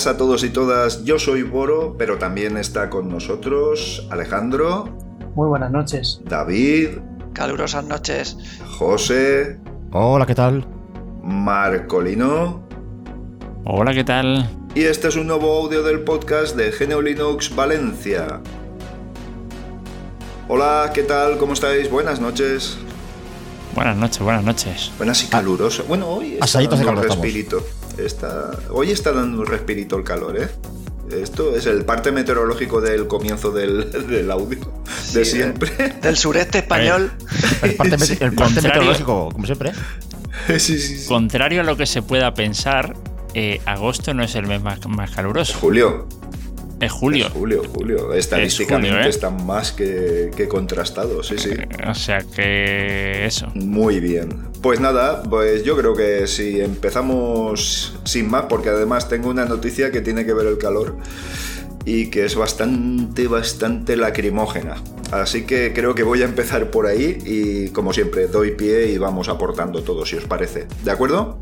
Buenas a todos y todas. Yo soy Boro, pero también está con nosotros Alejandro. Muy buenas noches. David. Calurosas noches. José. Hola, ¿qué tal? Marcolino. Hola, ¿qué tal? Y este es un nuevo audio del podcast de GNU Linux Valencia. Hola, ¿qué tal? ¿Cómo estáis? Buenas noches. Buenas noches, buenas noches. Buenas y calurosas. Bueno, hoy está Asaditos de dando un respirito. Está... Hoy está dando un respirito el calor, ¿eh? Esto es el parte meteorológico del comienzo del, del audio de Sí, siempre. Del sureste español. El parte, Sí. el parte Contrario. meteorológico, como siempre. sí, sí, sí. Contrario a lo que se pueda pensar, eh, agosto no es el mes más, más caluroso. Julio. Es julio. Es julio, julio. Estadísticamente julio, ¿eh? está más que, que contrastado, sí, sí. O sea que eso. Muy bien. Pues nada, pues yo creo que si empezamos sin más, porque además tengo una noticia que tiene que ver el calor y que es bastante, bastante lacrimógena. Así que creo que voy a empezar por ahí y como siempre doy pie y vamos aportando todo, si os parece. ¿De acuerdo?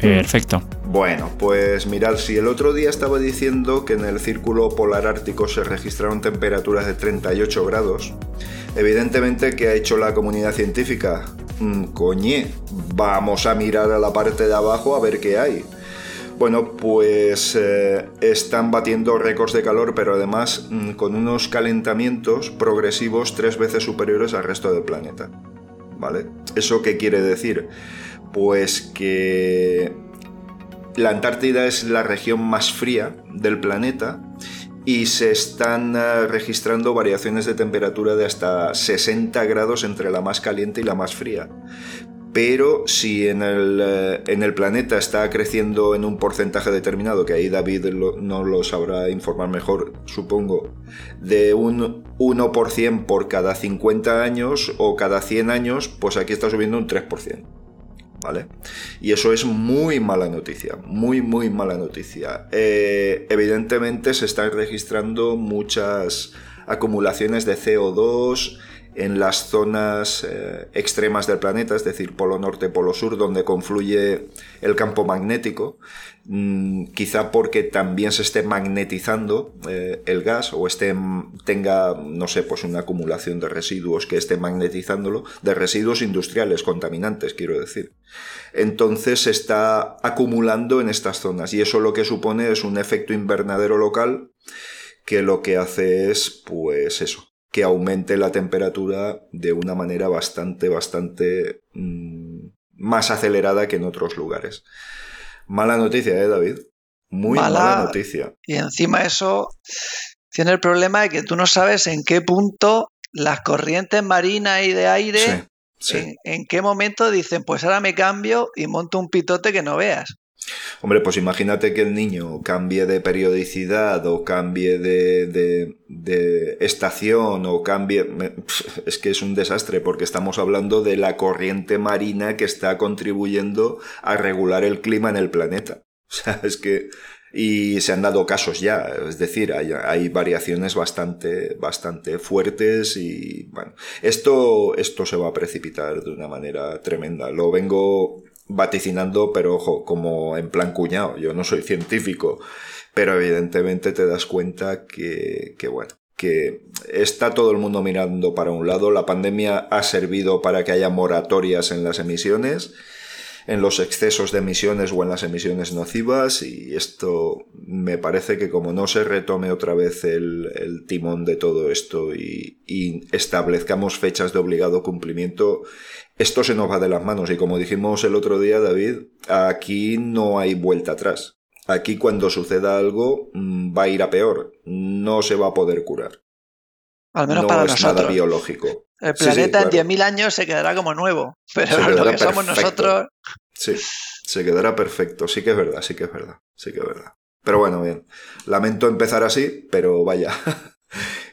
Perfecto. Bueno, pues mirad, si el otro día estaba diciendo que en el círculo polar ártico se registraron temperaturas de 38 grados, evidentemente ¿qué ha hecho la comunidad científica? Mm, coñe, vamos a mirar a la parte de abajo a ver qué hay. Bueno, pues eh, están batiendo récords de calor, pero además mm, con unos calentamientos progresivos tres veces superiores al resto del planeta. ¿Vale? ¿Eso qué quiere decir? Pues que la Antártida es la región más fría del planeta y se están eh, registrando variaciones de temperatura de hasta 60 grados entre la más caliente y la más fría. Pero si en el, eh, en el planeta está creciendo en un porcentaje determinado, que ahí David no lo sabrá informar mejor, supongo, de un 1% por cada 50 años o cada 100 años, pues aquí está subiendo un 3%. Y eso es muy mala noticia, muy, muy mala noticia. Eh, evidentemente se están registrando muchas acumulaciones de CO2 en las zonas eh, extremas del planeta, es decir, polo norte, polo sur, donde confluye el campo magnético, Mm, quizá porque también se esté magnetizando eh, el gas o esté, tenga, no sé, pues una acumulación de residuos que esté magnetizándolo, de residuos industriales contaminantes, quiero decir. Entonces se está acumulando en estas zonas y eso lo que supone es un efecto invernadero local que lo que hace es, pues eso, que aumente la temperatura de una manera bastante, bastante mm, más acelerada que en otros lugares. Mala noticia, ¿eh, David? Muy mala, Mala. noticia. Y encima eso tiene el problema de que tú no sabes en qué punto las corrientes marinas y de aire, Sí, sí. En, en qué momento dicen, pues ahora me cambio y monto un pitote que no veas. Hombre, pues imagínate que el niño cambie de periodicidad o cambie de, de- estación o cambie... Es que es un desastre porque estamos hablando de la corriente marina que está contribuyendo a regular el clima en el planeta. O sea, es que... Y se han dado casos ya, es decir, hay, hay variaciones bastante, bastante fuertes y bueno, esto, esto se va a precipitar de una manera tremenda. Lo vengo vaticinando, pero ojo, como en plan cuñado, yo no soy científico, pero evidentemente te das cuenta que, que bueno, que está todo el mundo mirando para un lado, la pandemia ha servido para que haya moratorias en las emisiones, en los excesos de emisiones o en las emisiones nocivas y esto me parece que como no se retome otra vez el, el timón de todo esto y, y establezcamos fechas de obligado cumplimiento, esto se nos va de las manos y como dijimos el otro día, David, aquí no hay vuelta atrás. Aquí cuando suceda algo mm, va a ir a peor, no se va a poder curar. Al menos no para es nada biológico. El Sí, sí, planeta claro. en 10.000 años se quedará como nuevo, pero lo que somos nosotros, Sí, se quedará perfecto. Sí que es verdad, sí que es verdad, sí que es verdad. Pero bueno, bien. Lamento empezar así, pero vaya.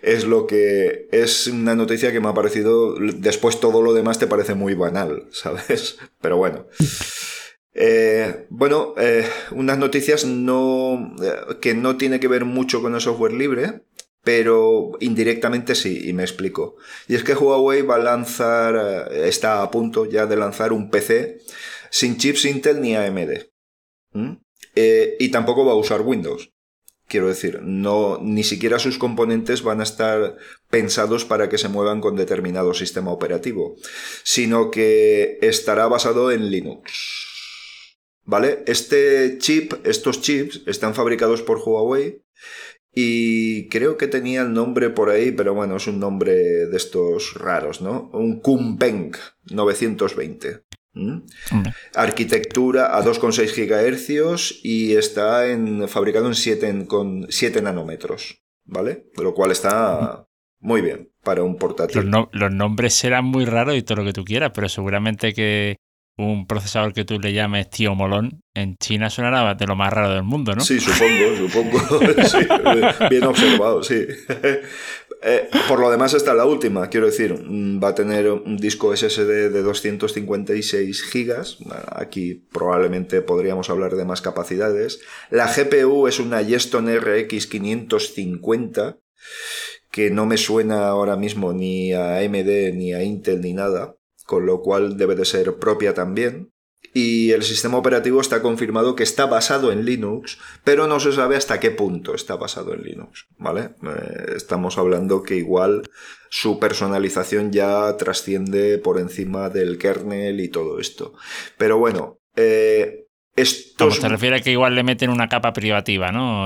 Es lo que es una noticia que me ha parecido. Después todo lo demás te parece muy banal, ¿sabes? Pero bueno. Eh, bueno, eh, unas noticias no, eh, que no tiene que ver mucho con el software libre, pero indirectamente sí, y me explico. Y es que Huawei va a lanzar, eh, está a punto ya de lanzar un PC sin chips Intel ni AMD. Eh, y tampoco va a usar Windows. Quiero decir, no, ni siquiera sus componentes van a estar pensados para que se muevan con determinado sistema operativo, sino que estará basado en Linux. ¿Vale? Este chip, estos chips, están fabricados por Huawei y creo que tenía el nombre por ahí, pero bueno, es un nombre de estos raros, ¿no? Un Kumpeng 920. ¿Mm? Arquitectura a 2,6 GHz y está en, fabricado en 7, con 7 nanómetros, ¿vale? Lo cual está muy bien para un portátil. Los, los, nombres serán muy raros y todo lo que tú quieras, pero seguramente que un procesador que tú le llames tío molón, en China sonará de lo más raro del mundo, ¿no? Sí, supongo, supongo. bien observado, sí. Eh, por lo demás, está la última, quiero decir, mm, va a tener un disco SSD de 256 gigas. Aquí probablemente podríamos hablar de más capacidades. La GPU es una Yeston RX 550, que no me suena ahora mismo ni a AMD ni a Intel ni nada con lo cual debe de ser propia también. Y el sistema operativo está confirmado que está basado en Linux, pero no se sabe hasta qué punto está basado en Linux, ¿vale? Eh, estamos hablando que igual su personalización ya trasciende por encima del kernel y todo esto. Pero bueno, eh, estos... te refieres a que igual le meten una capa privativa, ¿no?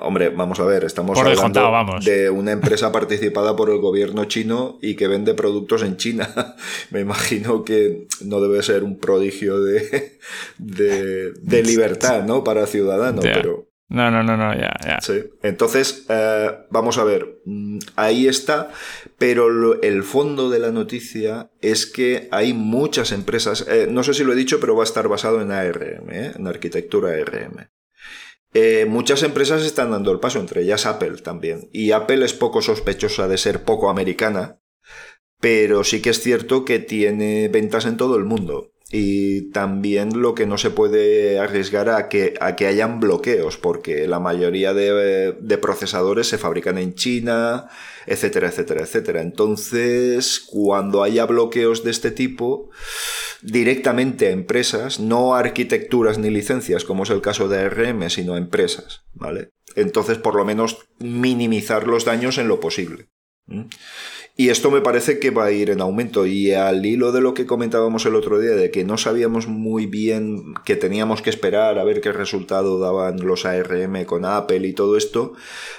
Hombre, vamos a ver, estamos hablando de una empresa participada por el gobierno chino y que vende productos en China. Me imagino que no debe ser un prodigio de, de, libertad, ¿no? Para ciudadanos, pero... No, no, no, no, ya, ya. Sí. Entonces, eh, vamos a ver, mm, ahí está, pero el fondo de la noticia es que hay muchas empresas, eh, no sé si lo he dicho, pero va a estar basado en ARM, ¿eh? en arquitectura ARM. Muchas empresas están dando el paso, entre ellas Apple también. Y Apple es poco sospechosa de ser poco americana, pero sí que es cierto que tiene ventas en todo el mundo y también lo que no se puede arriesgar a que, a que hayan bloqueos, porque la mayoría de, procesadores se fabrican en China, etcétera, etcétera, etcétera. Entonces, cuando haya bloqueos de este tipo, directamente a empresas, no arquitecturas ni licencias, como es el caso de ARM, sino a empresas, ¿vale? Entonces, por lo menos, minimizar los daños en lo posible. Y esto me parece que va a ir en aumento. Y al hilo de lo que comentábamos el otro día, de que no sabíamos muy bien que teníamos que esperar a ver qué resultado daban los ARM con Apple y todo esto,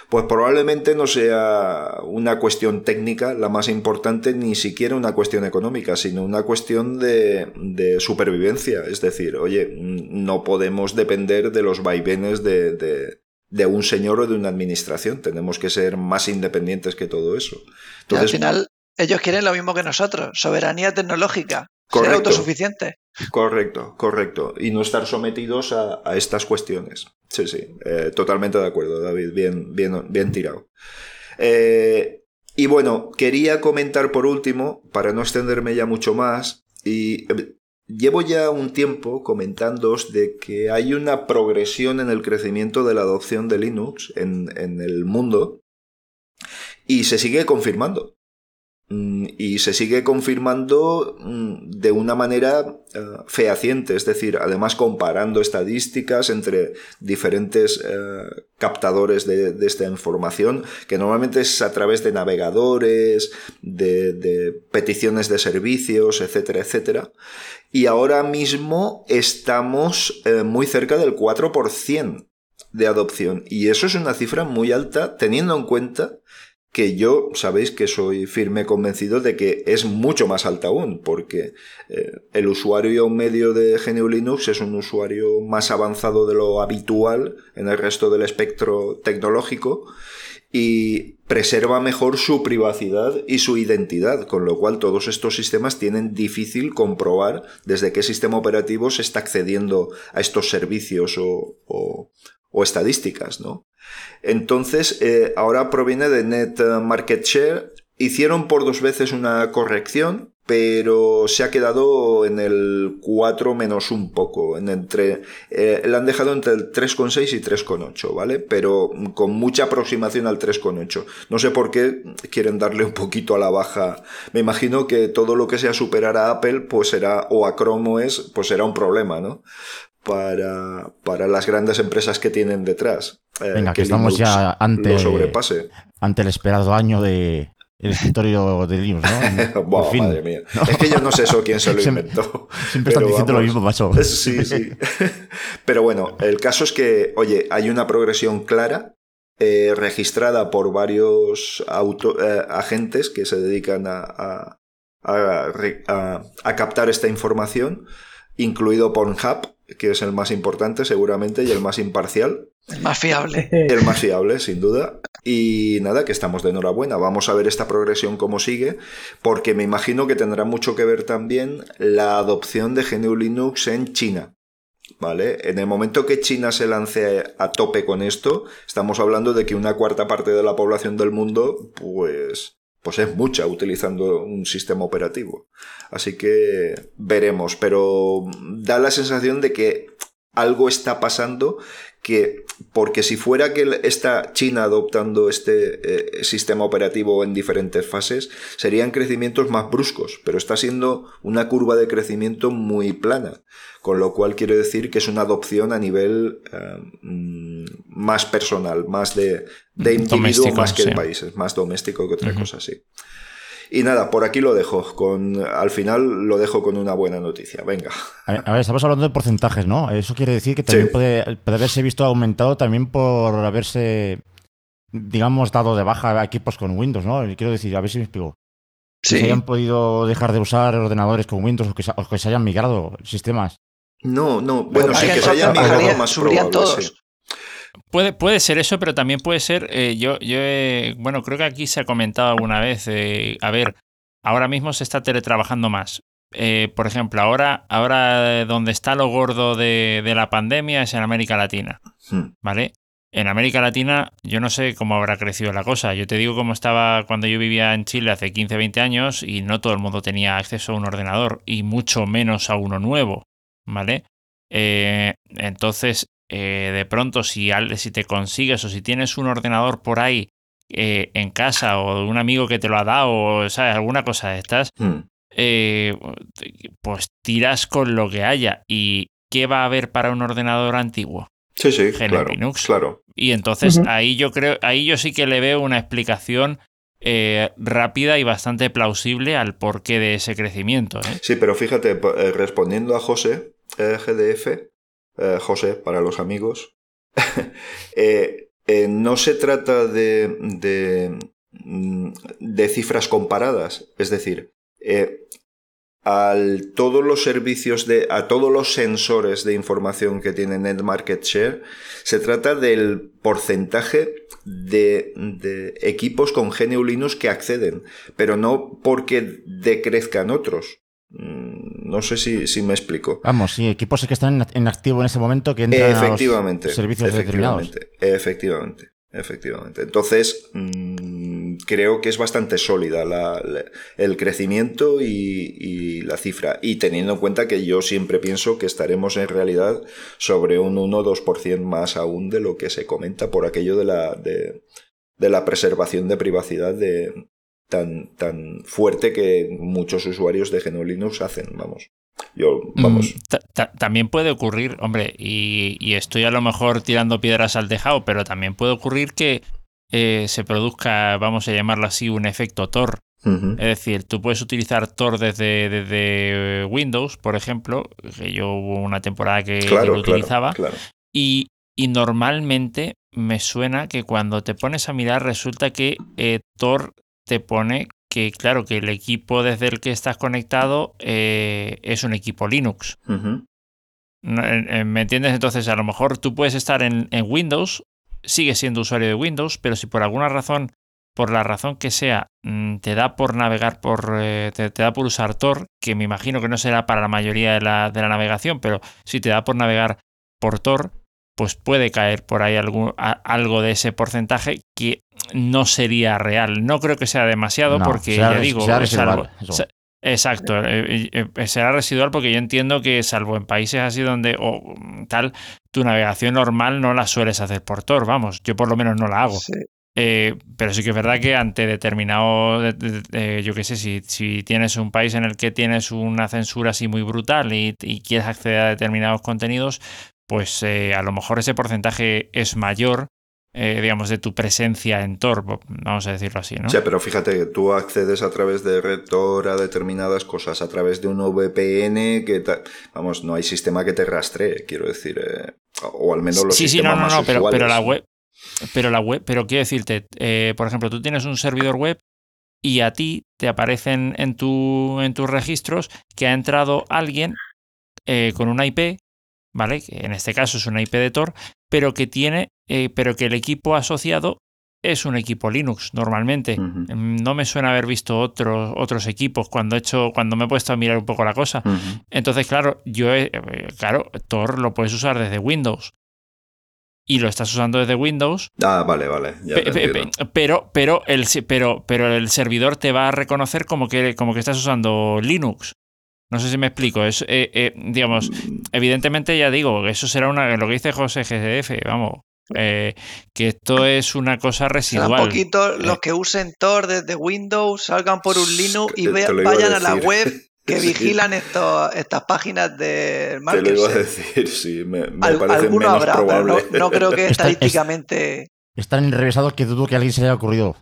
pues probablemente no sea una cuestión técnica la más importante, ni siquiera una cuestión económica, sino una cuestión de, de supervivencia. Es decir, oye, no podemos depender de los vaivenes de de un señor o de una administración. Tenemos que ser más independientes que todo eso. al final, ellos quieren lo mismo que nosotros, soberanía tecnológica, ser autosuficiente. Correcto, correcto. Y no estar sometidos a, estas cuestiones. Sí, sí, eh, totalmente de acuerdo, David. Bien, bien, bien tirado. Eh, y bueno, quería comentar por último, para no extenderme ya mucho más, y Llevo ya un tiempo comentándoos de que hay una progresión en el crecimiento de la adopción de Linux en, en el mundo y se sigue confirmando. Mm, y se sigue confirmando mm, de una manera eh, fehaciente, es decir, además comparando estadísticas entre diferentes eh, captadores de, esta información, que normalmente es a través de navegadores, de, peticiones de servicios, etcétera, etcétera. Y ahora mismo estamos eh, muy cerca del 4% de adopción. Y eso es una cifra muy alta teniendo en cuenta que yo sabéis que soy firme convencido de que es mucho más alta aún, porque eh, el usuario medio de GNU Linux es un usuario más avanzado de lo habitual en el resto del espectro tecnológico y preserva mejor su privacidad y su identidad, con lo cual todos estos sistemas tienen difícil comprobar desde qué sistema operativo se está accediendo a estos servicios o, o estadísticas, ¿no? Entonces, eh, ahora proviene de Net Market Share. Hicieron por dos veces una corrección, pero se ha quedado en el 4 menos un poco. En entre, eh, la han dejado entre el 3,6 y 3,8, ¿vale? Pero con mucha aproximación al 3,8. No sé por qué quieren darle un poquito a la baja. Me imagino que todo lo que sea superar a Apple, pues será, o a Chrome OS, pues será un problema, ¿no? Para, para las grandes empresas que tienen detrás. eh, Venga, que estamos ya ante- lo sobrepase. Ante el esperado año de el escritorio de Linux, ¿no? Por fin. madre mía. Es que yo no sé eso quién se lo inventó. Siempre están diciendo lo mismo, macho. Sí, sí. Pero bueno, el caso es que, oye, hay una progresión clara eh, registrada por varios auto- eh, agentes que se dedican a, a- a captar esta información, incluido Pornhub, que es el más importante seguramente y el más imparcial. El más fiable. El más fiable, sin duda. Y nada, que estamos de enhorabuena. Vamos a ver esta progresión cómo sigue, porque me imagino que tendrá mucho que ver también la adopción de GNU Linux en China. ¿Vale? En el momento que China se lance a tope con esto, estamos hablando de que una cuarta parte de la población del mundo, pues, pues es mucha utilizando un sistema operativo. Así que veremos, pero da la sensación de que algo está pasando que porque si fuera que está China adoptando este eh, sistema operativo en diferentes fases, serían crecimientos más bruscos, pero está siendo una curva de crecimiento muy plana, con lo cual quiere decir que es una adopción a nivel eh, mm, más personal, más de, de individuo Doméstico, más que de países, más doméstico que otra cosa así. Y nada, por aquí lo dejo. Con, al final lo dejo con una buena noticia. Venga. A ver, a ver, estamos hablando de porcentajes, ¿no? Eso quiere decir que también Sí. puede, puede haberse visto aumentado también por haberse, digamos, dado de baja equipos con Windows, ¿no? Quiero decir, a ver si me explico. Que se Sí. hayan podido dejar de usar ordenadores con Windows o que se, o que se hayan migrado sistemas. No, no, bueno, Pero sí que se entonces haya migrado más probable. todos. sí. Puede, puede ser eso, pero también puede ser, eh, yo, yo he- bueno, creo que aquí se ha comentado alguna vez, eh, a ver, ahora mismo se está teletrabajando más. Eh, por ejemplo, ahora, ahora donde está lo gordo de, de la pandemia es en América Latina, Hmm. ¿vale? En América Latina yo no sé cómo habrá crecido la cosa. Yo te digo cómo estaba cuando yo vivía en Chile hace 15, 20 años y no todo el mundo tenía acceso a un ordenador y mucho menos a uno nuevo, ¿vale? Eh, entonces, eh, de pronto, si, te consigues o si tienes un ordenador por ahí eh, en casa o un amigo que te lo ha dado o ¿sabes? alguna cosa de estas, Hmm. eh, pues tiras con lo que haya. ¿Y qué va a haber para un ordenador antiguo? Sí, sí, claro. Linux. Claro. Y entonces ahí yo creo, ahí yo sí que le veo una explicación eh, rápida y bastante plausible al porqué de ese crecimiento. ¿eh? Sí, pero fíjate, respondiendo a José, eh, GDF, eh, José para los amigos, eh, eh, no se trata de, de, mm, cifras comparadas, es decir, al todos los servicios de a todos los sensores de información que tiene Net Market Share se trata del porcentaje de, equipos con GNU Linux que acceden pero no porque decrezcan otros no sé si, si me explico. Vamos, sí, equipos que están en- activo en ese momento que entran efectivamente a los servicios determinados. efectivamente efectivamente efectivamente. Entonces mm, creo que es bastante sólida la- la- el crecimiento y, y la cifra. Y teniendo en cuenta que yo siempre pienso que estaremos en realidad sobre un 1 o 2% más aún de lo que se comenta por aquello de la de, de la preservación de privacidad de tan tan fuerte que muchos usuarios de GNU Linux hacen vamos. Yo vamos. Mm, ta- ta- también puede ocurrir, hombre, y, y estoy a lo mejor tirando piedras al tejado, pero también puede ocurrir que eh, se produzca, vamos a llamarlo así, un efecto Tor. Es decir, tú puedes utilizar Tor desde, desde Windows, por ejemplo, que yo hubo una temporada que, lo claro utilizaba, claro. y, y normalmente me suena que cuando te pones a mirar resulta que eh, Tor te pone que, claro, que el equipo desde el que estás conectado eh, es un equipo Linux. Eh, eh, ¿Me entiendes? Entonces, a lo mejor tú puedes estar en, en Windows, sigues siendo usuario de Windows, pero si por alguna razón, por la razón que sea, mm, te da por navegar por. eh, te, te da por usar Tor, que me imagino que no será para la mayoría de la, de la navegación, pero si te da por navegar por Tor, pues puede caer por ahí algún, a- algo de ese porcentaje que no sería real. No creo que sea demasiado, No, porque ya digo, residual, Exacto, eh, eh, eh, será residual porque yo entiendo que salvo en países así donde o mm, tal, tu navegación normal no la sueles hacer por Tor, vamos, yo por lo menos no la hago. Sí. Eh, pero sí que es verdad que ante determinado, de- de- de- yo qué sé, si, si tienes un país en el que tienes una censura así muy brutal y, y quieres acceder a determinados contenidos, pues eh, a lo mejor ese porcentaje es mayor, eh, digamos, de tu presencia en Tor, vamos a decirlo así, ¿no? Sea, pero fíjate, tú accedes a través de Rector a determinadas cosas, a través de un VPN que, vamos, no hay sistema que te rastree, quiero decir, eh, o al menos los sí, sí, no, sistemas no, no, pero, pero la web, pero la web, pero quiero decirte, eh, por ejemplo, tú tienes un servidor web y a ti te aparecen en, tu, en tus registros que ha entrado alguien eh, con una IP, ¿vale? Que en este caso es una IP de Tor, pero que tiene, eh, pero que el equipo asociado es un equipo Linux normalmente. Mm, No me suena haber visto otros, otros equipos cuando he hecho, cuando me he puesto a mirar un poco la cosa. Entonces, claro, yo he- eh, claro, Tor lo puedes usar desde Windows. Y lo estás usando desde Windows, Ah, vale, vale, ya pe- te pe- entiendo. pe- pero, pero, el, pero, pero el servidor te va a reconocer como que, como que estás usando Linux. No sé si me explico. Es, eh, eh, digamos, evidentemente ya digo, eso será una, lo que dice José GDF, vamos, eh, que esto es una cosa residual. un poquito Eh. los que usen Tor desde Windows, salgan por un Linux y ve- vayan a, la web que Sí, vigilan esto- estas páginas de Te lo iba a decir, sí, me, me Al- parece alguno menos habrá, pero no, no creo que Esta- es- estadísticamente. Es tan enrevesado que dudo que a alguien se le haya ocurrido.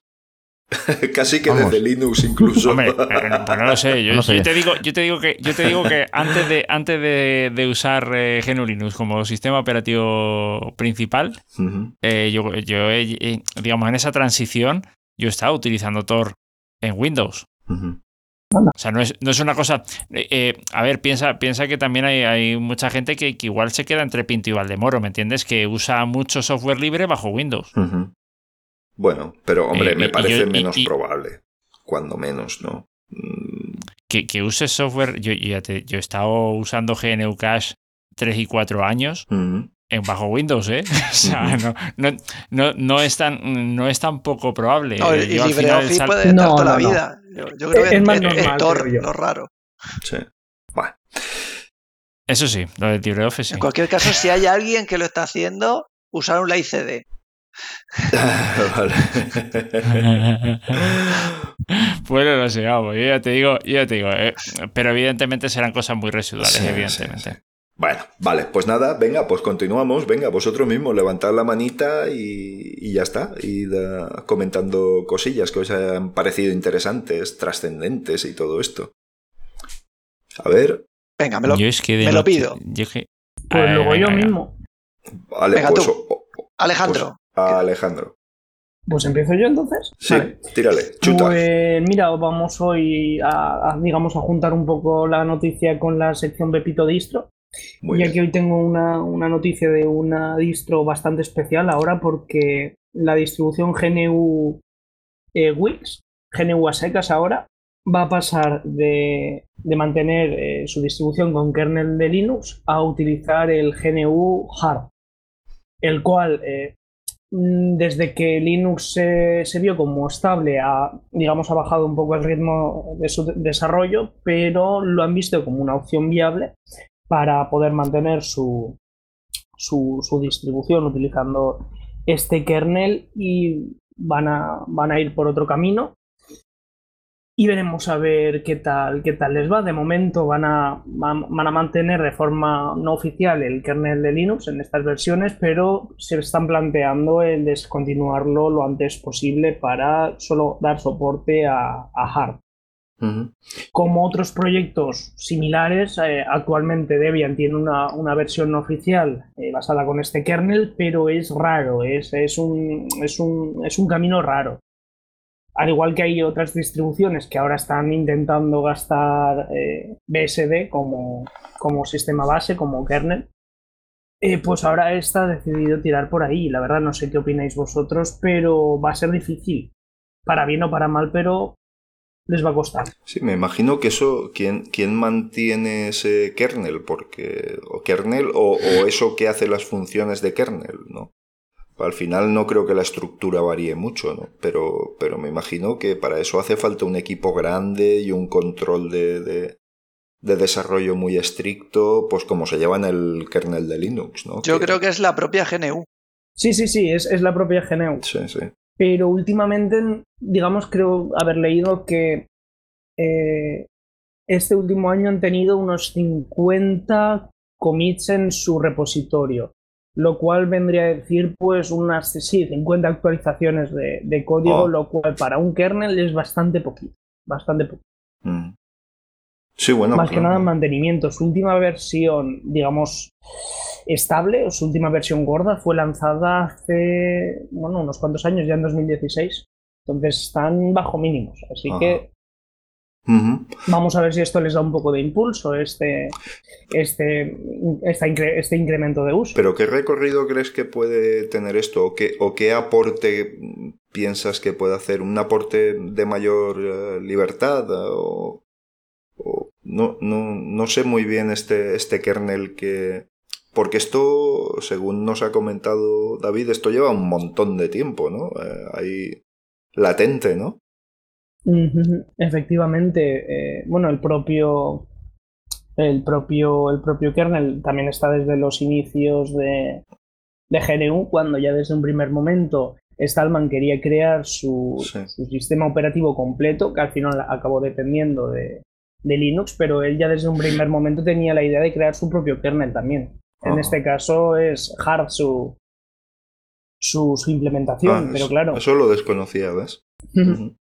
Casi que Vamos. desde Linux incluso. Hombre, eh, pues no lo sé. Yo, No sé. yo te digo, yo te digo que, yo te digo que antes de, antes de, de usar eh, GNU Linux como sistema operativo principal, eh, yo, yo he- eh, digamos, en esa transición, yo estaba utilizando Tor en Windows. O sea, no es, no es una cosa. eh, eh, a ver, piensa, piensa que también hay, hay mucha gente que, que igual se queda entre Pinto y Valdemoro, ¿me entiendes? Que usa mucho software libre bajo Windows. Ujú. Bueno, pero hombre, Eh, me parece yo- menos y- probable. Cuando menos, ¿no? Mm, Que, que uses software. Yo, yo ya te- yo he estado usando GNU Cache 3 y 4 años ujú. en bajo Windows, ¿eh? O sea, no, no, no, no es tan, no es tan poco probable. No, Eh, y LibreOffice sal- puede estar No, toda la vida. Yo, yo creo Es- que es más es, es normal, Tor yo. lo raro. Sí. Bueno. Eso sí, lo de LibreOffice sí. En cualquier caso, si hay alguien que lo está haciendo, usar un LAICD. vale. Pues no lo sé, vamos, yo ya te digo, yo ya te digo, eh, pero evidentemente serán cosas muy residuales, Sí, evidentemente. sí, sí. Bueno, vale, pues nada, venga, pues continuamos, venga, vosotros mismos, levantad la manita y, y ya está, y comentando cosillas que os hayan parecido interesantes, trascendentes y todo esto. A ver, Venga, me lo, yo es que de me lo pido. yo que- Pues Eh, luego yo mismo. vale, Venga, pues, tú. o- o- Alejandro. A Alejandro. Pues empiezo yo entonces. Sí, Vale. tírale, chuta. Pues mira, vamos hoy a, a, digamos, a juntar un poco la noticia con la sección Pepito Distro. Muy ya bien. que hoy tengo una, una noticia de una distro bastante especial ahora porque la distribución GNU eh, Wix, GNU a secas ahora, va a pasar de, de mantener eh, su distribución con kernel de Linux a utilizar el GNU Hard, el cual eh, desde que Linux se, vio como estable, ha, digamos, ha bajado un poco el ritmo de su de- desarrollo, pero lo han visto como una opción viable para poder mantener su, su, su distribución utilizando este kernel y van a, van a ir por otro camino y veremos a ver qué tal, qué tal les va. De momento van a, van a mantener de forma no oficial el kernel de Linux en estas versiones, pero se están planteando el descontinuarlo lo antes posible para solo dar soporte a, a hard. Como otros proyectos similares, eh, actualmente Debian tiene una, una versión no oficial eh, basada con este kernel, pero es raro, es, es, un, es, un, es un camino raro. Al igual que hay otras distribuciones que ahora están intentando gastar eh, BSD como, como sistema base, como kernel, eh, pues ahora esta ha decidido tirar por ahí. La verdad no sé qué opináis vosotros, pero va a ser difícil. Para bien o para mal, pero les va a costar. Sí, me imagino que eso, ¿quién, quién mantiene ese kernel? Porque, o kernel, o, o eso que hace las funciones de kernel, ¿no? Al final no creo que la estructura varíe mucho, ¿no? Pero, pero me imagino que para eso hace falta un equipo grande y un control de, de, de desarrollo muy estricto, pues como se lleva en el kernel de Linux, ¿no? Yo creo que es la propia GNU. Sí, sí, sí, es, es la propia GNU. Sí, sí. Pero últimamente, digamos, creo haber leído que eh, este último año han tenido unos 50 commits en su repositorio, lo cual vendría a decir pues unas sí, 50 actualizaciones de, código, Oh. lo cual para un kernel es bastante poquito, bastante poquito. Mm. Sí, bueno. Más que nada en mantenimiento. Su última versión, digamos, estable, o su última versión gorda, fue lanzada hace, bueno, unos cuantos años, ya en 2016. Entonces están bajo mínimos. Así Ajá. que Vamos a ver si esto les da un poco de impulso, este, este, esta incre- este incremento de uso. Pero ¿qué recorrido crees que puede tener esto? ¿O qué, o qué aporte piensas que puede hacer? ¿Un aporte de mayor eh, libertad? O, o- no, no, no sé muy bien este, este kernel que... Porque esto, según nos ha comentado David, esto lleva un montón de tiempo, ¿no? Eh, ahí latente, ¿no? Efectivamente, eh, bueno, el propio, el propio, el propio kernel también está desde los inicios de, de GNU, cuando ya desde un primer momento Stallman quería crear su, Sí. su sistema operativo completo, que al final acabó dependiendo de, de Linux, pero él ya desde un primer momento tenía la idea de crear su propio kernel también. En este caso es hard su, su, su implementación, Ah, pero eso- claro. Eso lo desconocía, ¿ves? Ujú.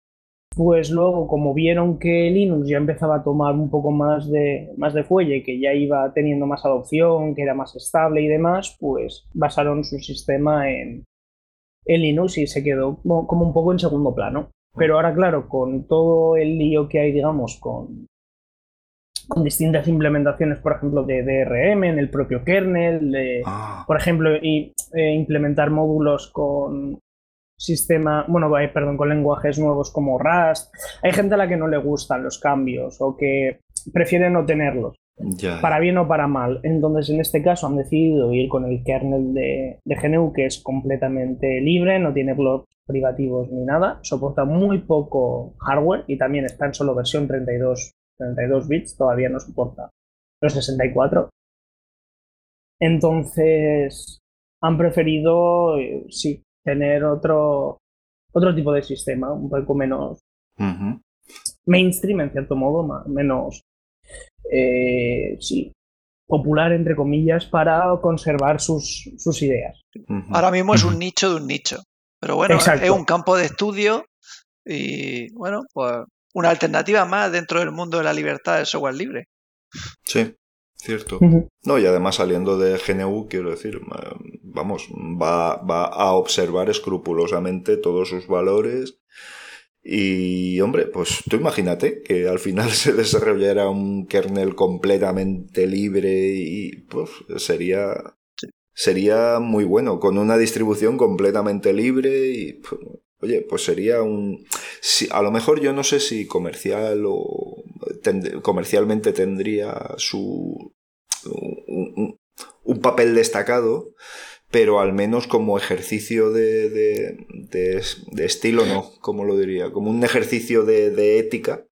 Pues luego, como vieron que Linux ya empezaba a tomar un poco más de, más de fuelle, que ya iba teniendo más adopción, que era más estable y demás, pues basaron su sistema en, en Linux y se quedó como, como un poco en segundo plano. Pero ahora, claro, con todo el lío que hay, digamos, con, con distintas implementaciones, por ejemplo, de DRM en el propio kernel, de, Ah, por ejemplo, y, eh, implementar módulos con sistema, bueno, perdón, con lenguajes nuevos como Rust. Hay gente a la que no le gustan los cambios o que prefiere no tenerlos, ya. para bien o para mal. Entonces, en este caso han decidido ir con el kernel de, de GNU, que es completamente libre, no tiene blocks privativos ni nada, soporta muy poco hardware y también está en solo versión 32, 32 bits, todavía no soporta los 64. Entonces, han preferido, eh, sí, tener otro, otro tipo de sistema, un poco menos mainstream, en cierto modo, ma- menos, eh, sí, popular, entre comillas, para conservar sus, sus ideas. Ahora mismo es un nicho de un nicho. Pero bueno, Exacto. es un campo de estudio y bueno, pues una alternativa más dentro del mundo de la libertad del software libre. Sí, cierto. No, y además saliendo de GNU, quiero decir, vamos, va, va a observar escrupulosamente todos sus valores. Y, hombre, pues tú imagínate que al final se desarrollara un kernel completamente libre y pues sería, sería muy bueno, con una distribución completamente libre y, pues, oye, pues sería un... si- a lo mejor yo no sé si comercial o comercialmente tendría su, un, un- un papel destacado, pero al menos como ejercicio de, de, de- de estilo, no, como lo diría, como un ejercicio de, ética,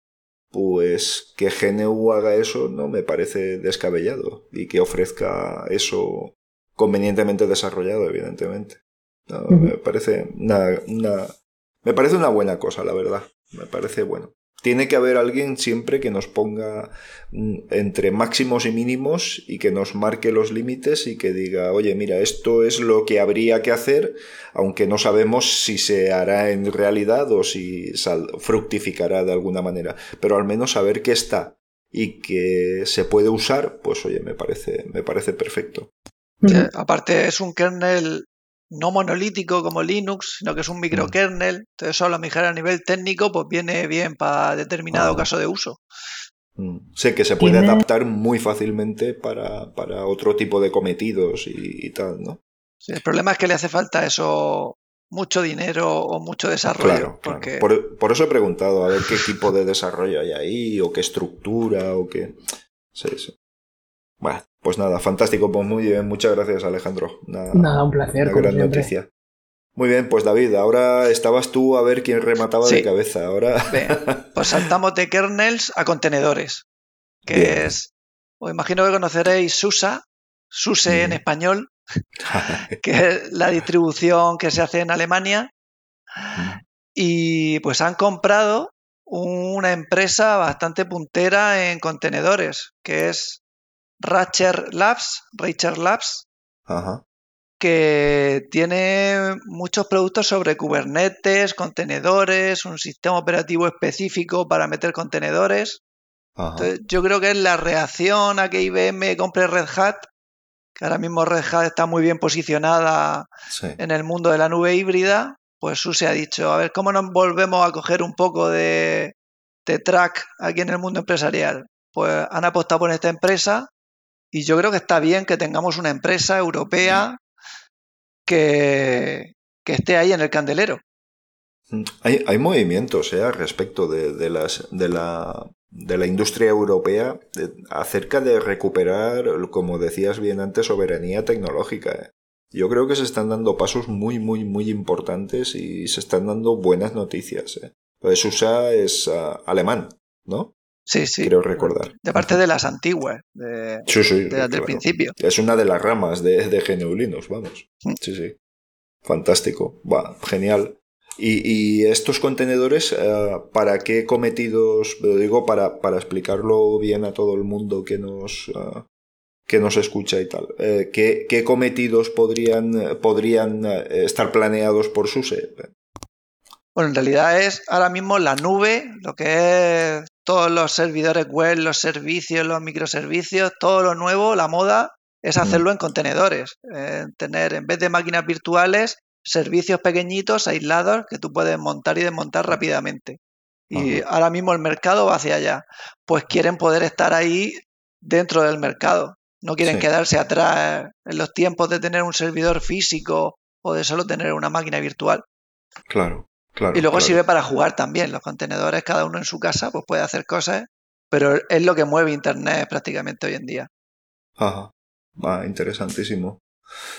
pues que GNU haga eso no me parece descabellado y que ofrezca eso convenientemente desarrollado, evidentemente. No. Me parece una, una, me parece una buena cosa, la verdad. Me parece bueno. Tiene que haber alguien siempre que nos ponga mm, entre máximos y mínimos y que nos marque los límites y que diga, oye, mira, esto es lo que habría que hacer, aunque no sabemos si se hará en realidad o si sal- fructificará de alguna manera. Pero al menos saber que está y que se puede usar, pues oye, me parece, me parece perfecto. Ujú. aparte es un kernel no monolítico como Linux, sino que es un microkernel. Entonces eso a lo mejor a nivel técnico pues viene bien para determinado Ah. caso de uso. Mm. Sé que se puede Tiene- adaptar muy fácilmente para, para otro tipo de cometidos y, y tal, ¿no? Sí, el problema es que le hace falta eso mucho dinero o mucho desarrollo. Claro, claro. porque Por, por eso he preguntado a ver qué tipo de desarrollo hay ahí, o qué estructura, o qué. Sí, sí. Bueno, pues nada, fantástico. Pues muy bien, muchas gracias, Alejandro. Una, Nada, un placer, una como gran siempre. noticia. Muy bien, pues David, ahora estabas tú a ver quién remataba de cabeza. Ahora. Bien, pues saltamos de kernels a contenedores, que Bien. es, os imagino que conoceréis SUSE, SUSE en Mm. español, que es la distribución que se hace en Alemania, Y pues han comprado una empresa bastante puntera en contenedores, que es Ratcher Labs, Ratcher Labs, Ajá. que tiene muchos productos sobre Kubernetes, contenedores, un sistema operativo específico para meter contenedores. Ajá. Entonces, yo creo que es la reacción a que IBM compre Red Hat, que ahora mismo Red Hat está muy bien posicionada Sí. en el mundo de la nube híbrida, pues SUSE ha dicho, a ver, ¿cómo nos volvemos a coger un poco de, de track aquí en el mundo empresarial? Pues han apostado por esta empresa y yo creo que está bien que tengamos una empresa europea que, que esté ahí en el candelero. Mm. Hay, hay movimientos ¿eh? al respecto de, de las, de, la, de la industria europea de- acerca de recuperar, como decías bien antes, soberanía tecnológica. ¿eh? Yo creo que se están dando pasos muy, muy, muy importantes y se están dando buenas noticias. ¿eh? Lo de Susa es ah, alemán, ¿no? Sí, sí. Creo recordar. De parte de las antiguas, de, Sí, sí, de las del claro. principio. Es una de las ramas de, de GNU Linux, vamos. Mm. Sí, sí. Fantástico. Va, genial. Y, y estos contenedores, eh, ¿para qué cometidos? Lo digo para, para explicarlo bien a todo el mundo que nos, eh, que nos escucha y tal. Eh, ¿qué, qué cometidos podrían, podrían estar planeados por SUSE? Bueno, en realidad es ahora mismo la nube, lo que es todos los servidores web, los servicios, los microservicios, todo lo nuevo, la moda, es Mm. hacerlo en contenedores. eh, tener, en vez de máquinas virtuales, servicios pequeñitos, aislados, que tú puedes montar y desmontar rápidamente. Y Ajá. ahora mismo el mercado va hacia allá. Pues quieren poder estar ahí dentro del mercado. No quieren Sí. quedarse atrás en los tiempos de tener un servidor físico o de solo tener una máquina virtual. Claro, claro. Y luego claro. sirve para jugar también. Los contenedores, cada uno en su casa, pues puede hacer cosas, pero es lo que mueve Internet prácticamente hoy en día. Ajá. Ah, interesantísimo.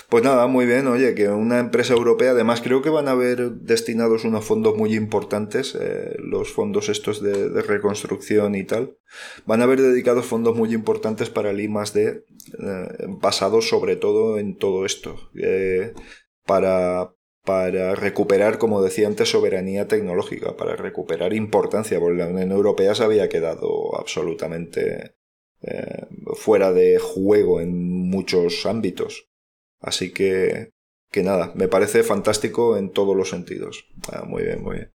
Pues nada, muy bien. Oye, que una empresa europea, además creo que van a haber destinados unos fondos muy importantes, eh, los fondos estos de, de reconstrucción y tal. Van a haber dedicados fondos muy importantes para el I más D, eh, basados sobre todo en todo esto. eh, para, para recuperar, como decía antes, soberanía tecnológica, para recuperar importancia, porque la Unión Europea se había quedado absolutamente eh, fuera de juego en muchos ámbitos. Así que, que nada, me parece fantástico en todos los sentidos. Ah, muy bien, muy bien.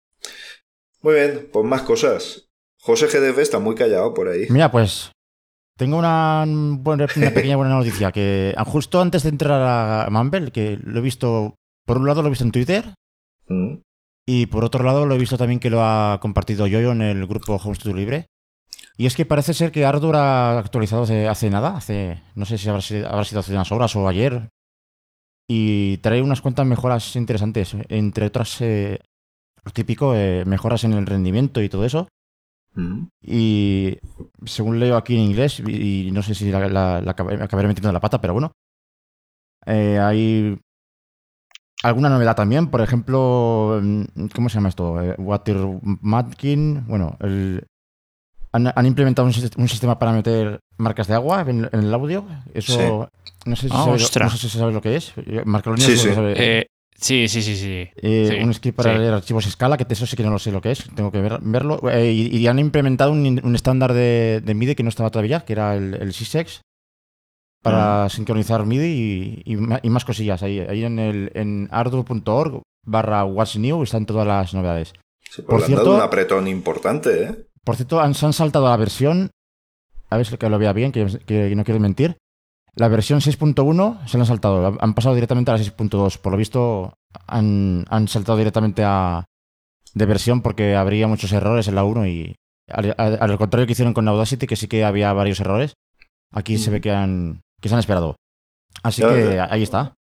Muy bien, pues más cosas. José GDF está muy callado por ahí. Mira, pues tengo una, pequeña buena noticia. Que justo antes de entrar a Mumble, que lo he visto, por un lado lo he visto en Twitter Mm, y por otro lado lo he visto también que lo ha compartido Yoyo en el grupo Home Studio Libre. Y es que parece ser que Ardour ha actualizado hace, hace nada, hace no sé si habrá sido, habrá sido hace unas horas o ayer. Y trae unas cuantas mejoras interesantes, entre otras, eh, lo típico, eh, mejoras en el rendimiento y todo eso. mm. Y según leo aquí en inglés, y, y no sé si la, la- la acab- acabaré metiendo la pata, pero bueno. eh, hay alguna novedad también, por ejemplo, mm, ¿cómo se llama esto? Eh, Watermarking. Bueno, el- han, han implementado un, sis- un sistema para meter marcas de agua en, en el audio. Eso no sé si Ah, sabes, no sé si sabes lo que es. Eh, Sí, sí. sabe. Eh, sí, sí, sí, sí. Eh, Sí, un script para sí. leer archivos escala, que eso sí que no lo sé lo que es, tengo que ver- verlo. Eh, y, y han implementado un, un estándar de, de MIDI que no estaba todavía, que era el, el para sincronizar MIDI y, y ma- y más cosillas. Ahí, ahí en, el, en arduino.org barra what's new están todas las novedades. Sí, pues Por le han dado cierto- un apretón importante, ¿eh? Por cierto, han, se han saltado a la versión, a ver si que lo vea bien, que, que no quiero mentir. La versión 6.1 se la han saltado, han pasado directamente a la 6.2. Por lo visto, han, han saltado directamente a de versión porque habría muchos errores en la 1 y al, al- al contrario que hicieron con Audacity, que sí que había varios errores, aquí se ve que han que se han esperado. Así Ya, que ahí está.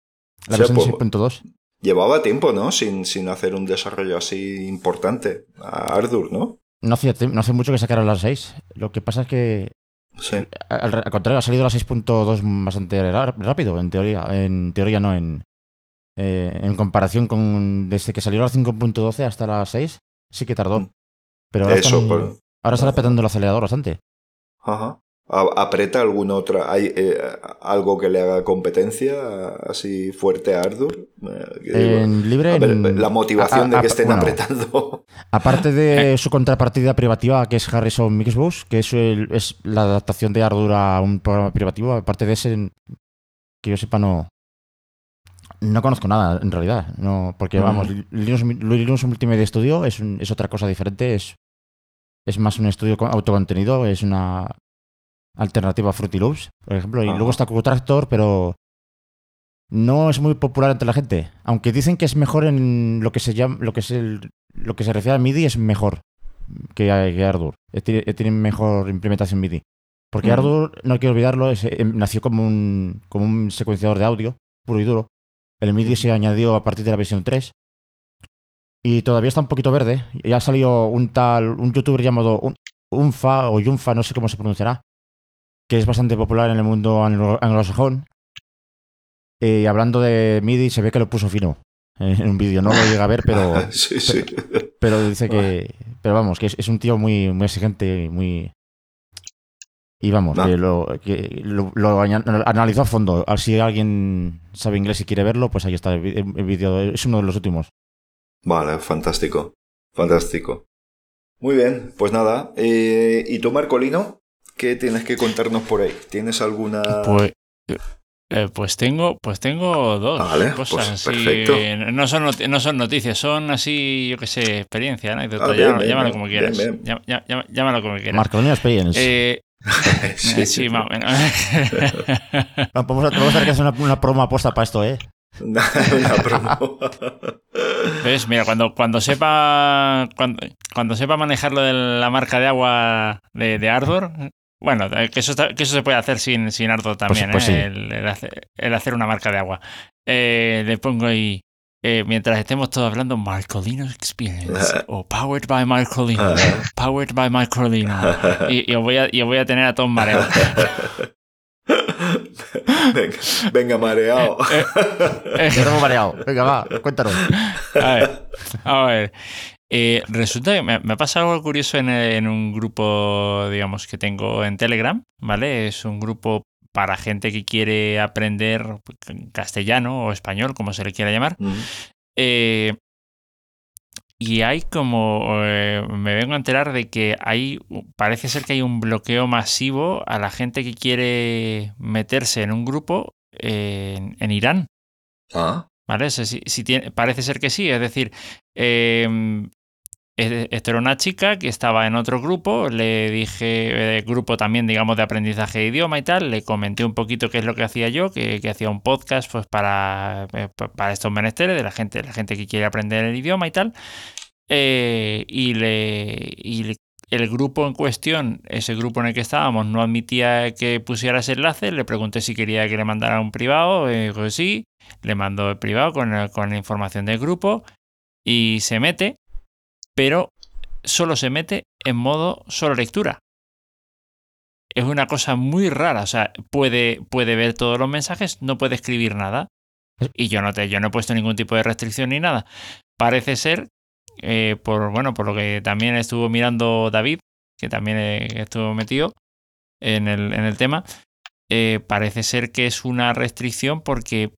La versión pues- 6.2. Llevaba tiempo, ¿no? Sin, sin hacer un desarrollo así importante. A Ardur, ¿no? No hace, no hace mucho que sacaron las 6. Lo que pasa es que Sí. Al, al contrario, ha salido la 6.2 bastante rápido, en teoría. En teoría no, en, eh, en comparación con desde que salió la 5.12 hasta la 6, sí que tardó. Mm. Pero ahora, Eso, están- pues. ahora estará petando el acelerador bastante. Ajá. ¿Aprieta alguna otra? ¿Hay eh, algo que le haga competencia así fuerte a Ardur? Eh, En libre. a ver, en- la motivación a- de a- que estén bueno, apretando. Aparte de su contrapartida privativa, que es Harrison Mixbus, que es, el- es la adaptación de Ardur a un programa privativo, aparte de ese, que yo sepa, no. No conozco nada, en realidad. No, porque, vamos, Linux, Linux Multimedia Studio es, un- es otra cosa diferente. Es, es más un estudio con- autocontenido, es una alternativa a Fruity Loops, por ejemplo. Y luego está QTractor, pero no es muy popular entre la gente. Aunque dicen que es mejor en lo que se llama, lo que es el, lo que se refiere a MIDI es mejor que, que Ardour. Tiene, mejor implementación MIDI. Porque. Ardour, no hay que olvidarlo, es, eh, nació como un, como un secuenciador de audio, puro y duro. El MIDI se añadió a partir de la versión 3. Y todavía está un poquito verde. Ya ha salido un tal, un youtuber llamado Un- Unfa o Yunfa, no sé cómo se pronunciará, que es bastante popular en el mundo anglo- anglosajón. Y hablando de MIDI, se ve que lo puso fino en un vídeo. No lo llega a ver, pero, sí, sí. pero dice que. Pero vamos, que es, es un tío muy, muy exigente, muy. Y vamos, que, lo, que lo, analizó a fondo. Si alguien sabe inglés y quiere verlo, pues ahí está el vídeo. Es uno de los últimos. Vale, fantástico. Fantástico. Muy bien, pues nada. eh, ¿Y tú, Marcolino? ¿Qué tienes que contarnos por ahí? ¿Tienes alguna...? Pues, eh, pues tengo, pues tengo dos Vale, cosas pues así. perfecto. eh, No son, noti- no son noticias, son así, yo qué sé, experiencia, anécdota, Ah, bien, llámalo, bien, llámalo bien, como quieras. bien. Llá- llá- llá- Llámalo como quieras. Marcolino Experience. Eh, sí, eh, sí, más o menos. Vamos, a, vamos a tener que hacer una, una promo aposta para esto, ¿eh? Una, una promo. ¿Ves? Mira, cuando, cuando sepa cuando, cuando sepa manejar lo de la marca de agua de, de Ardor, bueno, eh, que eso, está- que eso se puede hacer sin, sin Ardor también, pues ¿eh? sí. el, el hacer, el hacer una marca de agua. Eh, le pongo ahí, eh, mientras estemos todos hablando, Marcolino Experience o Powered by Marcolino, Powered by Marcolino. Y, y os voy a, y os voy a tener a todos mareados. venga, venga, mareado. Eh, Yo no me he mareado. Venga, va, cuéntanos. A ver, a ver. Eh, resulta que me, me ha pasado algo curioso en, en un grupo, digamos, que tengo en Telegram, ¿vale? Es un grupo para gente que quiere aprender castellano o español, como se le quiera llamar. Eh, y hay como, eh, me vengo a enterar de que hay, parece ser que hay un bloqueo masivo a la gente que quiere meterse en un grupo eh, en- en Irán. ah, ¿Vale? Parece ser que sí. Es decir, eh, es- esto era una chica que estaba en otro grupo. Le dije, eh, grupo también, digamos, de aprendizaje de idioma y tal. Le comenté un poquito qué es lo que hacía yo, que, que hacía un podcast pues para, eh, pa- para estos menesteres de la gente, la gente que quiere aprender el idioma y tal. Eh, y le- el grupo en cuestión, ese grupo en el que estábamos, no admitía que pusiera ese enlace. Le pregunté si quería que le mandara un privado. eh, dijo que sí. Le mando el privado con, el- con la información del grupo y se mete, pero solo se mete en modo solo lectura. Es una cosa muy rara, o sea, puede, puede ver todos los mensajes, no puede escribir nada. Y yo no, te, yo no he puesto ningún tipo de restricción ni nada. Parece ser, eh, por, bueno, por lo que también estuvo mirando David, que también eh, estuvo metido en el, en el tema, eh, parece ser que es una restricción porque,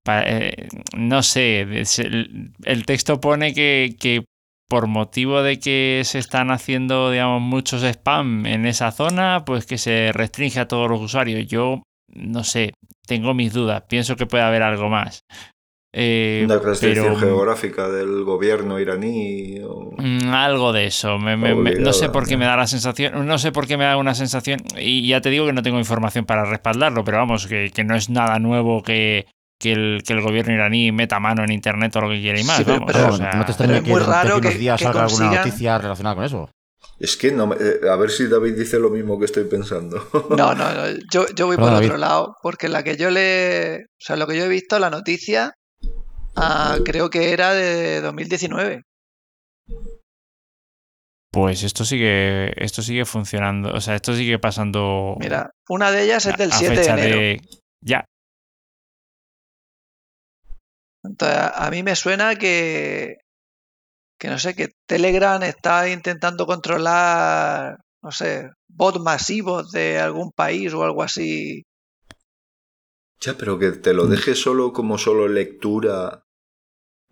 no sé, el, el texto pone que, que por motivo de que se están haciendo, digamos, muchos spam en esa zona, pues que se restringe a todos los usuarios. Yo, no sé, tengo mis dudas, pienso que puede haber algo más. Eh, una restricción pero- geográfica del gobierno iraní. o- Mm, Algo de eso. Me- me- me- no sé por qué me da la sensación. No sé por qué me da una sensación. Y ya te digo que no tengo información para respaldarlo, pero vamos, que, que no es nada nuevo que, que, el, que el gobierno iraní meta mano en internet o lo que quiera y más. Sí, pero- vamos, pero- o sea, no te pero extraña es que muy raro que- días que salga alguna noticia relacionada con eso. Es que no me- eh, a ver si David dice lo mismo que estoy pensando. No, no, no, yo, yo voy por David. otro lado, porque la que yo le. O sea, lo que yo he visto, la noticia, ah, creo que era de 2019. Pues esto sigue, esto sigue funcionando. O sea, esto sigue pasando. Mira, una de ellas es del a 7 de enero. Ya, Entonces, a mí me suena que, que no sé, que Telegram está intentando controlar, no sé, bots masivos de algún país o algo así. Ya, pero que te lo deje solo como solo lectura.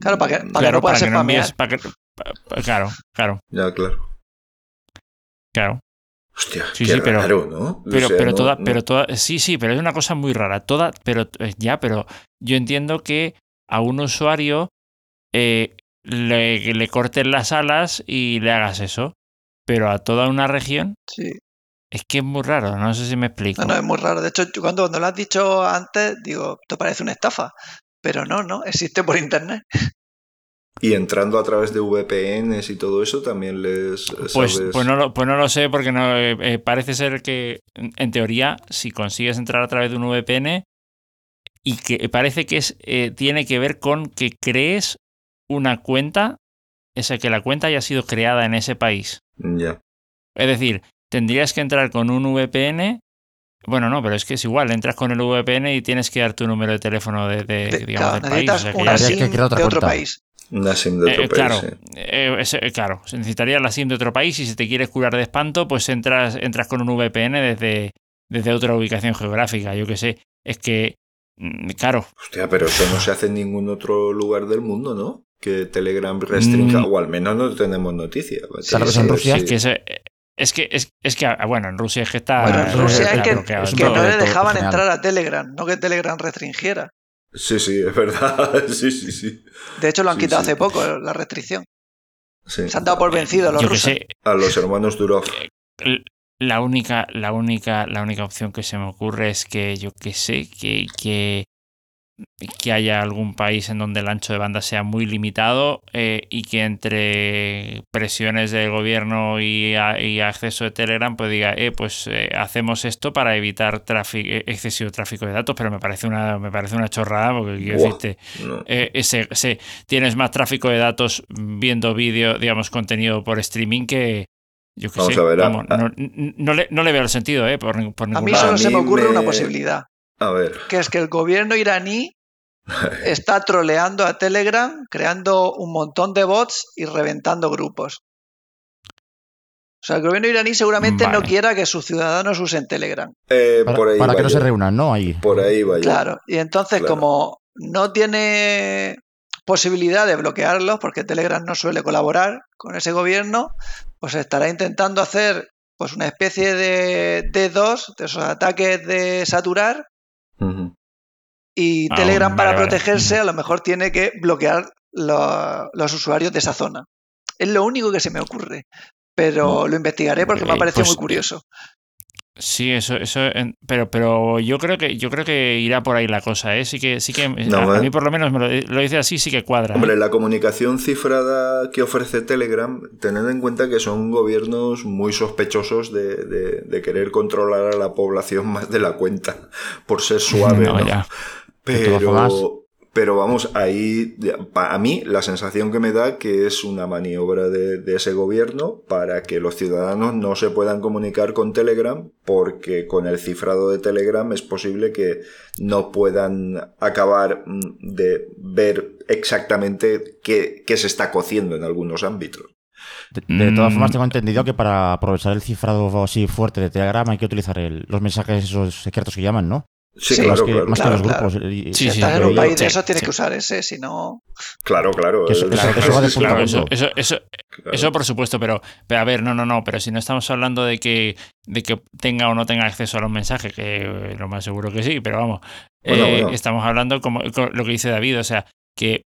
Claro, para que, para que Claro, no puedas para que no spamear. envíes. para que- claro, claro, Ya, claro. claro. Hostia, Sí, qué sí, pero- raro, ¿no? O Pero, sea, pero no- toda, no- pero toda, sí, sí, pero es una cosa muy rara. Toda, pero eh, ya, pero yo entiendo que a un usuario eh, le, le corten las alas y le hagas eso. Pero a toda una región Sí. es que es muy raro. No sé si me explico. No, no, es muy raro. De hecho, cuando, cuando lo has dicho antes, digo, te parece una estafa. Pero no, no, existe por internet. Y entrando a través de VPNs y todo eso también les Pues, sabes- pues, no lo, pues no lo sé, porque no, eh, eh, parece ser que, en en teoría, si consigues entrar a través de un VPN, y que parece que es, eh, tiene que ver con que crees una cuenta, o sea, que la cuenta haya sido creada en ese país. Ya. Es decir, tendrías que entrar con un VPN. Bueno, no, pero es que es igual, entras con el VPN y tienes que dar tu número de teléfono de, de, De- digamos, claro, del país. necesitas o sea, que una ya- Habría que SIM otra de otro cuenta. país. Una SIM de otro Eh, país. claro, sí. eh, ese- eh, claro, se necesitaría la SIM de otro país y si te quieres curar de espanto, pues entras, entras con un VPN desde, desde otra ubicación geográfica, yo qué sé. Es que, mm, claro, Hostia, pero eso no se hace en ningún otro lugar del mundo, ¿no? Que Telegram restrinja, Mm. o al menos no tenemos noticia. Tal vez en Rusia. sí. es que, ese- es que, es, es que, ah, bueno, en Rusia es que está... Bueno, en Rusia es que, bloqueado, es un que no le dejaban entrar a Telegram, no que Telegram restringiera. Sí, sí, es verdad. sí, sí, sí. De hecho, lo han Sí, quitado sí. hace poco, la restricción. Sí. Se han dado por vencidos los yo rusos. sé, A los hermanos Durov. l- la única, la única, la única opción que se me ocurre es que, yo que sé, que, que, que haya algún país en donde el ancho de banda sea muy limitado eh, y que entre presiones del gobierno y, a- y acceso de Telegram pues diga, eh, pues eh, hacemos esto para evitar tráfico, excesivo tráfico de datos, pero me parece una, me parece una chorrada porque quiero decirte, No. eh, ese, ese- tienes más tráfico de datos viendo vídeo, digamos, contenido por streaming que yo que Vamos sé. a ver, a- vamos, a- no, le, no le veo el sentido, ¿eh? Por, por A ningún mí lado. solo A se me mí ocurre una posibilidad, A ver. que es que el gobierno iraní está troleando a Telegram, creando un montón de bots y reventando grupos. O sea, el gobierno iraní seguramente no quiera que sus ciudadanos usen Telegram. Eh, Para, por ahí para que no se reúnan, ¿no? Ahí. Por ahí vaya. Claro. Y entonces, Claro. como no tiene posibilidad de bloquearlos, porque Telegram no suele colaborar con ese gobierno, pues estará intentando hacer pues una especie de D2, de esos ataques de saturar, Y Ah, Telegram para vale. protegerse a lo mejor tiene que bloquear lo- los usuarios de esa zona. Es lo único que se me ocurre. Pero lo investigaré porque me ha Eh, parecido pues, muy curioso. Sí, eso, eso, pero, pero yo creo que, yo creo que irá por ahí la cosa, ¿eh? Sí que, sí que, No, a, a eh. mí por lo menos me lo, lo dice así, sí que cuadra. ¿eh? Hombre, la comunicación cifrada que ofrece Telegram, tened en cuenta que son gobiernos muy sospechosos de, de- de querer controlar a la población más de la cuenta, por ser suave, No, ¿no? Pero, pero vamos, ahí, a mí la sensación que me da que es una maniobra de, de ese gobierno para que los ciudadanos no se puedan comunicar con Telegram, porque con el cifrado de Telegram es posible que no puedan acabar mm, de ver exactamente qué, qué se está cociendo en algunos ámbitos. De, de todas Mm. formas, tengo entendido que para aprovechar el cifrado así fuerte de Telegram hay que utilizar el- los mensajes esos secretos que llaman, ¿no? Sí, Sí, claro, más que, claro. más Claro, que los claro. grupos. Y- Sí, en un país de tienes sí. que usar ese, si no. Claro, claro. Eso- es- eso- eso eso- eso, eso, eso. Eso por supuesto, pero, pero a ver, no, no, no, pero si no estamos hablando de que, de que tenga o no tenga acceso a los mensajes, que eh, lo más seguro que sí, pero vamos, Bueno, eh, bueno. estamos hablando como lo que dice David, o sea, que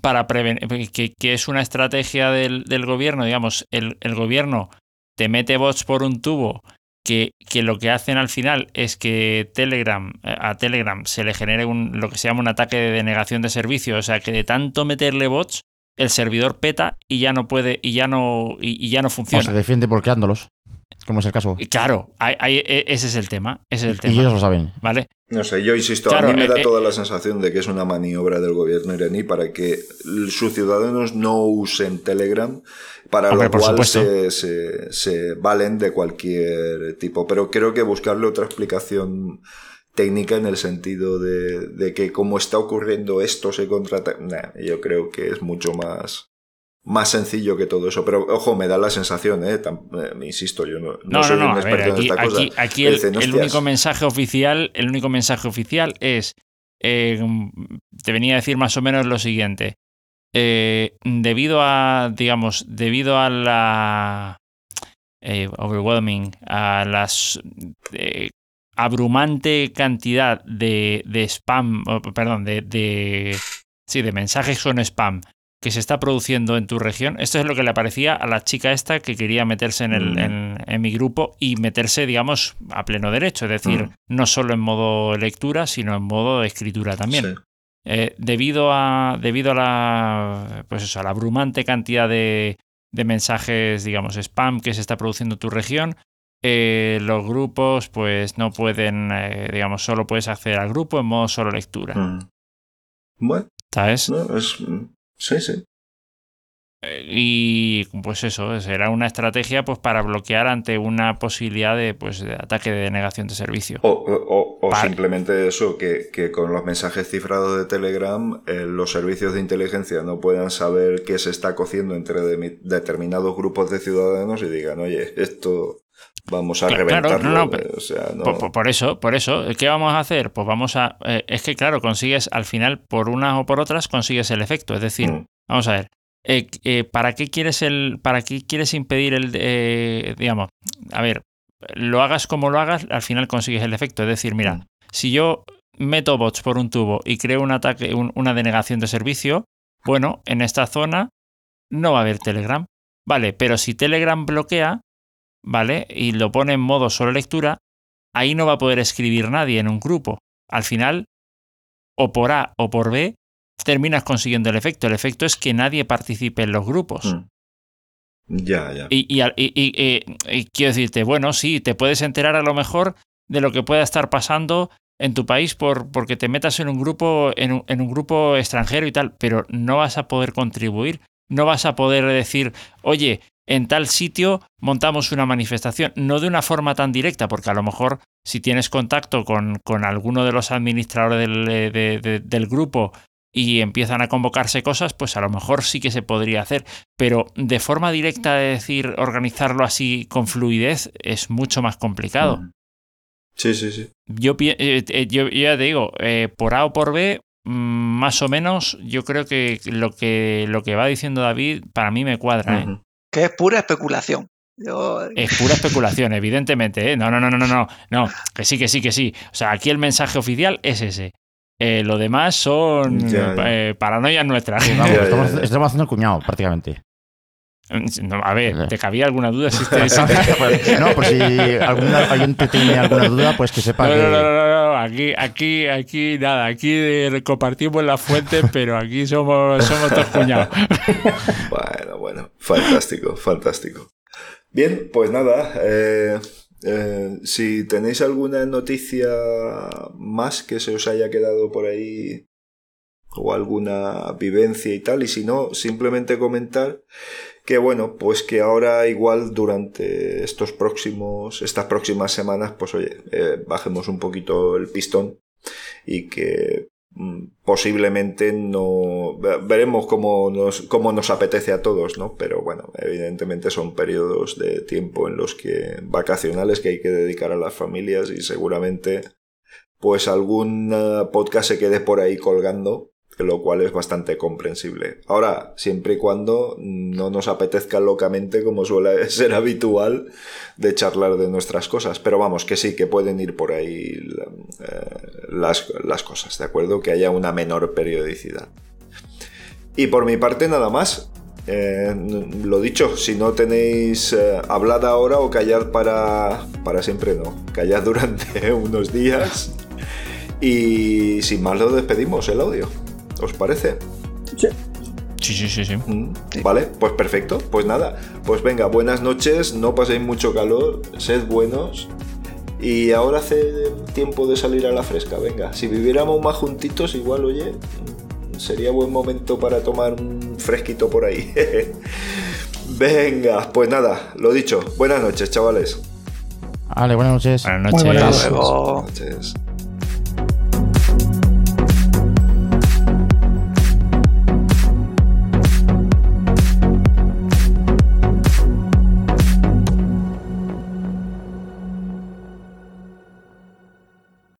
para prevenir, que, que es una estrategia del, del gobierno, digamos, el, el gobierno te mete bots por un tubo que, que lo que hacen al final es que Telegram, eh, a Telegram se le genere un, lo que se llama un ataque de denegación de servicio, o sea que de tanto meterle bots, el servidor peta y ya no puede, y ya no, y, y ya no O se funciona. defiende bloqueándolos, como es el caso. Y Claro, e- ese es el tema, ese es el Y tema, ellos lo saben. ¿vale? No sé, yo insisto, Claro, a mí me eh, da eh, toda la sensación de que es una maniobra del gobierno iraní para que sus ciudadanos no usen Telegram, para Hombre, lo por cual supuesto. se, se- se valen de cualquier tipo. Pero creo que buscarle otra explicación técnica en el sentido de, de que como está ocurriendo esto se contrata... Nah, yo creo que es mucho más más sencillo que todo eso. Pero ojo, me da la sensación, ¿eh? eh insisto, yo no, no, soy no, un experto aquí, en esta cosa. Aquí, el, único mensaje oficial, el único mensaje oficial es, eh, te venía a decir más o menos lo siguiente. Eh, debido a, digamos, debido a la overwhelming, a las abrumante cantidad de, de spam, perdón, de, de, sí, de mensajes con spam que se está produciendo en tu región. Esto es lo que le parecía a la chica esta que quería meterse en, el, mm. en, mi grupo y meterse, digamos, a pleno derecho. Es decir, mm. no solo en modo lectura, sino en modo escritura también. Eh, debido a debido a la pues eso, a la abrumante cantidad de, de mensajes, digamos, spam que se está produciendo en tu región, eh, los grupos pues no pueden, eh, digamos, solo puedes acceder al grupo en modo solo lectura. Mm. Bueno. ¿Sabes? No, es, Sí, sí. Eh, y pues eso, será una estrategia pues para bloquear ante una posibilidad de, pues, de ataque de denegación de servicio. O, simplemente eso, que, con los mensajes cifrados de Telegram eh, los servicios de inteligencia no puedan saber qué se está cociendo entre determinados grupos de ciudadanos y digan, oye, esto vamos a reventarlo. por, eso, por eso, ¿qué vamos a hacer? Pues vamos a... Eh, es que claro, consigues al final, por unas o por otras, consigues el efecto. Es decir, mm. vamos a ver, eh, eh, ¿para qué quieres el... ¿Para qué quieres impedir el... digamos, a ver, lo hagas como lo hagas, al final consigues el efecto. Es decir, mira, mm. si yo meto bots por un tubo y creo un ataque, una denegación de servicio, bueno, en esta zona no va a haber Telegram. Vale, pero si Telegram bloquea, ¿vale? Y lo pone en modo solo lectura, ahí no va a poder escribir nadie en un grupo. Al final, o por A o por B, terminas consiguiendo el efecto. El efecto es que nadie participe en los grupos. Mm. Ya, ya. Y, y, quiero decirte, bueno, sí, te puedes enterar a lo mejor de lo que pueda estar pasando en tu país por, porque te metas en un grupo, en un, en un grupo extranjero y tal, pero no vas a poder contribuir, no vas a poder decir, oye, en tal sitio montamos una manifestación, no de una forma tan directa, porque a lo mejor si tienes contacto con, con alguno de los administradores del, del, grupo y empiezan a convocarse cosas, pues a lo mejor sí que se podría hacer, pero de forma directa de decir organizarlo así con fluidez es mucho más complicado. Mm. Sí, sí, sí. Yo, eh, eh, yo, ya te digo, eh, por A o por B, mm, más o menos, yo creo que lo que, lo que va diciendo David para mí me cuadra que es pura especulación. Es pura especulación, evidentemente. ¿eh? No, no, no, no, no, no. Que sí, que sí, que sí. O sea, aquí el mensaje oficial es ese. Eh, lo demás son eh, paranoias nuestras. estamos, haciendo el cuñado, prácticamente. A ver, ¿te cabía alguna duda? Si no, por si alguna, alguien tiene alguna duda, pues que sepa no, que... No, no, no, no, aquí, aquí, aquí, nada, aquí compartimos la fuente, pero aquí somos, somos todos cuñados. Bueno, bueno, fantástico, fantástico. Bien, pues nada, eh, eh, si tenéis alguna noticia más que se os haya quedado por ahí o alguna vivencia y tal, y si no, simplemente comentar que bueno, pues que ahora igual durante estos próximos, estas próximas semanas, pues oye, eh, bajemos un poquito el pistón y que mm, posiblemente no veremos cómo nos, cómo nos apetece a todos, ¿no? Pero bueno, evidentemente son periodos de tiempo en los que vacacionales que hay que dedicar a las familias y seguramente pues algún podcast se quede por ahí colgando lo cual es bastante comprensible. Ahora, siempre y cuando no nos apetezca locamente, como suele ser habitual, de charlar de nuestras cosas. Pero vamos, que sí, que pueden ir por ahí eh, las, cosas, ¿de acuerdo? Que haya una menor periodicidad. Y por mi parte, nada más. Eh, lo dicho, si no tenéis eh, ahora o callad para, para siempre, no. Callad durante unos días. Y sin más lo despedimos el audio. ¿Os parece? Sí. Sí, sí, sí, mm, sí. Vale, pues perfecto. Pues nada, pues venga, buenas noches, no paséis mucho calor, sed buenos. Y ahora hace tiempo de salir a la fresca, venga. Si viviéramos más juntitos, igual, oye, sería buen momento para tomar un fresquito por ahí. venga, pues nada, lo dicho, buenas noches, chavales. Vale, buenas noches. Buenas noches. Buenas noches.